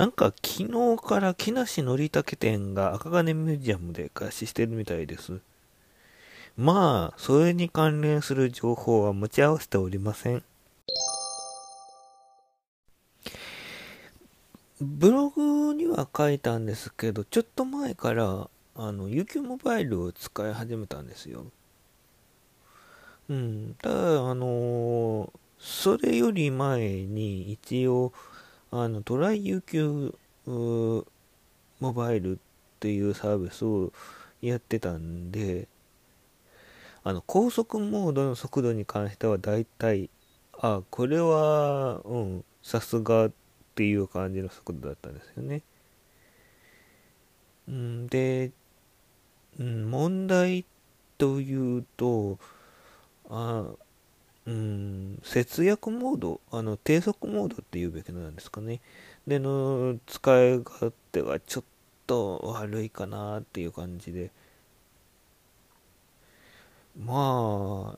なんか昨日から木梨憲武店が赤金ミュージアムで開始してるみたいです。まあ、それに関連する情報は持ち合わせておりません。ブログには書いたんですけど、ちょっと前から、あの、UQ モバイルを使い始めたんですよ。うん。ただ、あのー、それより前に一応、あの、トライ UQ モバイルっていうサービスをやってたんで、あの、高速モードの速度に関しては大体、あ、これは、うん、さすがっていう感じの速度だったんですよね。ん、で、うん、問題というと、あうん、節約モード、あの、低速モードっていうべきなんですかね。での、使い勝手がちょっと悪いかなっていう感じで。ま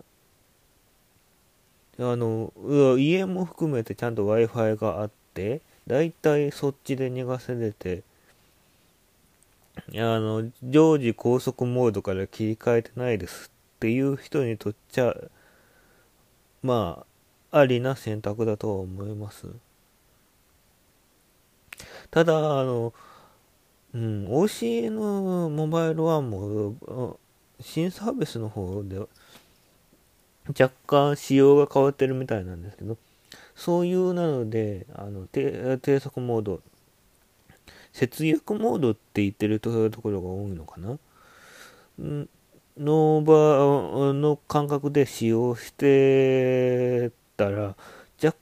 あ、あの、家も含めてちゃんと Wi-Fi があって、だいたいそっちで逃がせれて、あの、常時高速モードから切り替えてないですっていう人にとっちゃ、まあ、ありな選択だとは思います。ただ、あの、うん、OCN モバイルはも、新サービスの方で若干仕様が変わってるみたいなんですけど、そういうなので、あの低低速モード、節約モードって言ってるところが多いのかな。の場の感覚で使用してたら、若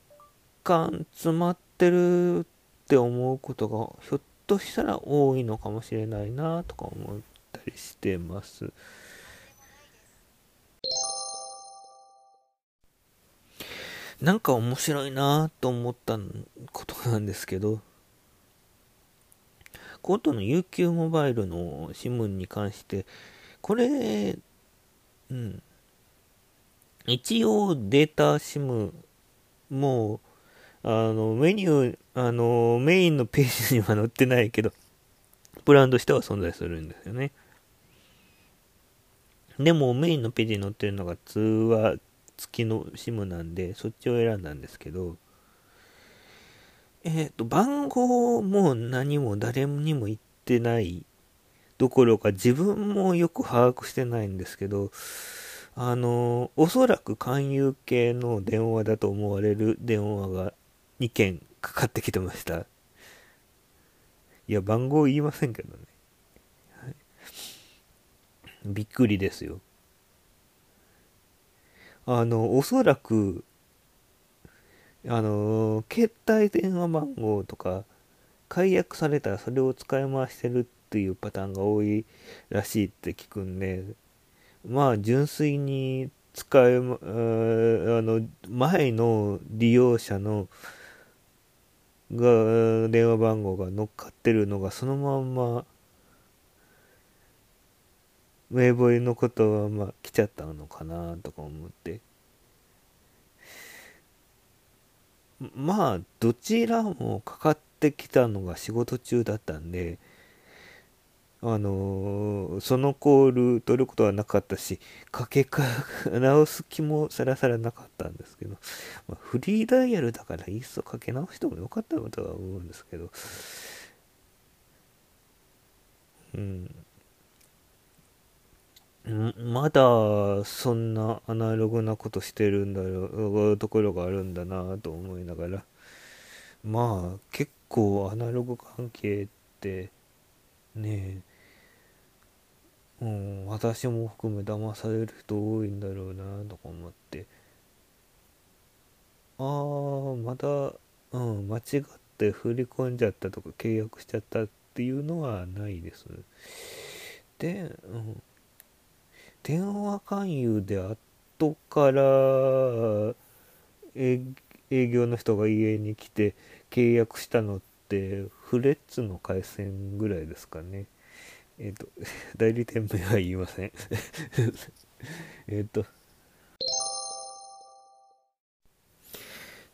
干詰まってるって思うことがひょっとしたら多いのかもしれないなとか思ったりしてます。なんか面白いなと思ったことなんですけど、コートの UQ モバイルの SIM に関して、これ、うん。一応データ SIM も、あの、メニュー、あの、メインのページには載ってないけど、ブランドしては存在するんですよね。でもメインのページに載ってるのが通話付きの SIM なんで、そっちを選んだんですけど、えっ、ー、と、番号も何も誰にも言ってないどころか自分もよく把握してないんですけど、あの、おそらく勧誘系の電話だと思われる電話が2件かかってきてました。いや、番号言いませんけどね。はい、びっくりですよ。あの、おそらく、あの、携帯電話番号とか、解約されたらそれを使い回してるっていうパターンが多いらしいって聞くんで、まあ、純粋に使い、あの、前の利用者の、が、電話番号が乗っかってるのがそのまんま、名簿のことはまあ来ちゃったのかなとか思って。まあどちらもかかってきたのが仕事中だったんであのー、そのコール取ることはなかったしかけか直す気もさらさらなかったんですけど、まあ、フリーダイヤルだからいっそかけ直してもよかったのとは思うんですけどうんまだそんなアナログなことしてるんだろうところがあるんだなと思いながらまあ結構アナログ関係ってねえ、うん、私も含め騙される人多いんだろうなとか思って。ああまた、うん、間違って振り込んじゃったとか契約しちゃったっていうのはないです。で、うん。電話勧誘で後から営業の人が家に来て契約したのってフレッツの回線ぐらいですかね。えっ、ー、と、代理店名は言いません。えっと、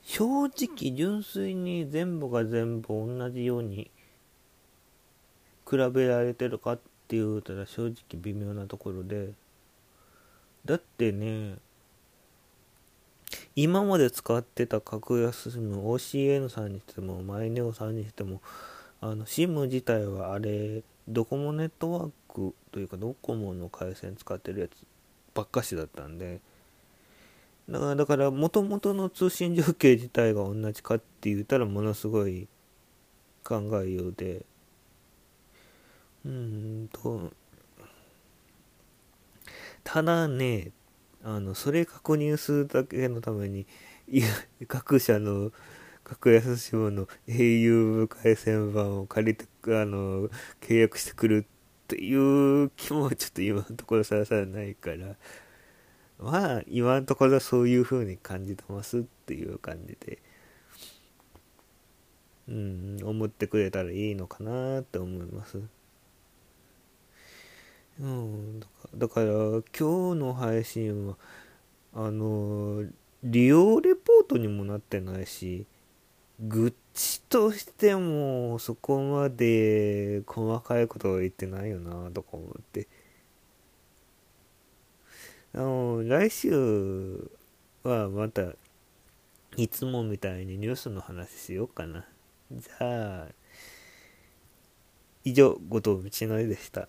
正直純粋に全部が全部同じように比べられてるかって言うたら正直微妙なところで。だってね今まで使ってた格安 SIM OCN さんにしてもマイネオさんにしてもあの SIM 自体はあれドコモネットワークというかドコモの回線使ってるやつばっかしだったんでだからだから元々の通信状況自体が同じかって言ったらものすごい考えようでうんとただねあのそれ確認するだけのために各社の格安 SIM の au 回線版を借りてあの契約してくるっていう気もちょっと今のところさらさらないからまあ今のところそういう風に感じてますっていう感じでうん思ってくれたらいいのかなって思います。うんだから今日の配信はあの利用レポートにもなってないし愚痴としてもそこまで細かいことは言ってないよなとか思って。あの来週はまたいつもみたいにニュースの話しようかな。じゃあ以上後藤道のりでした。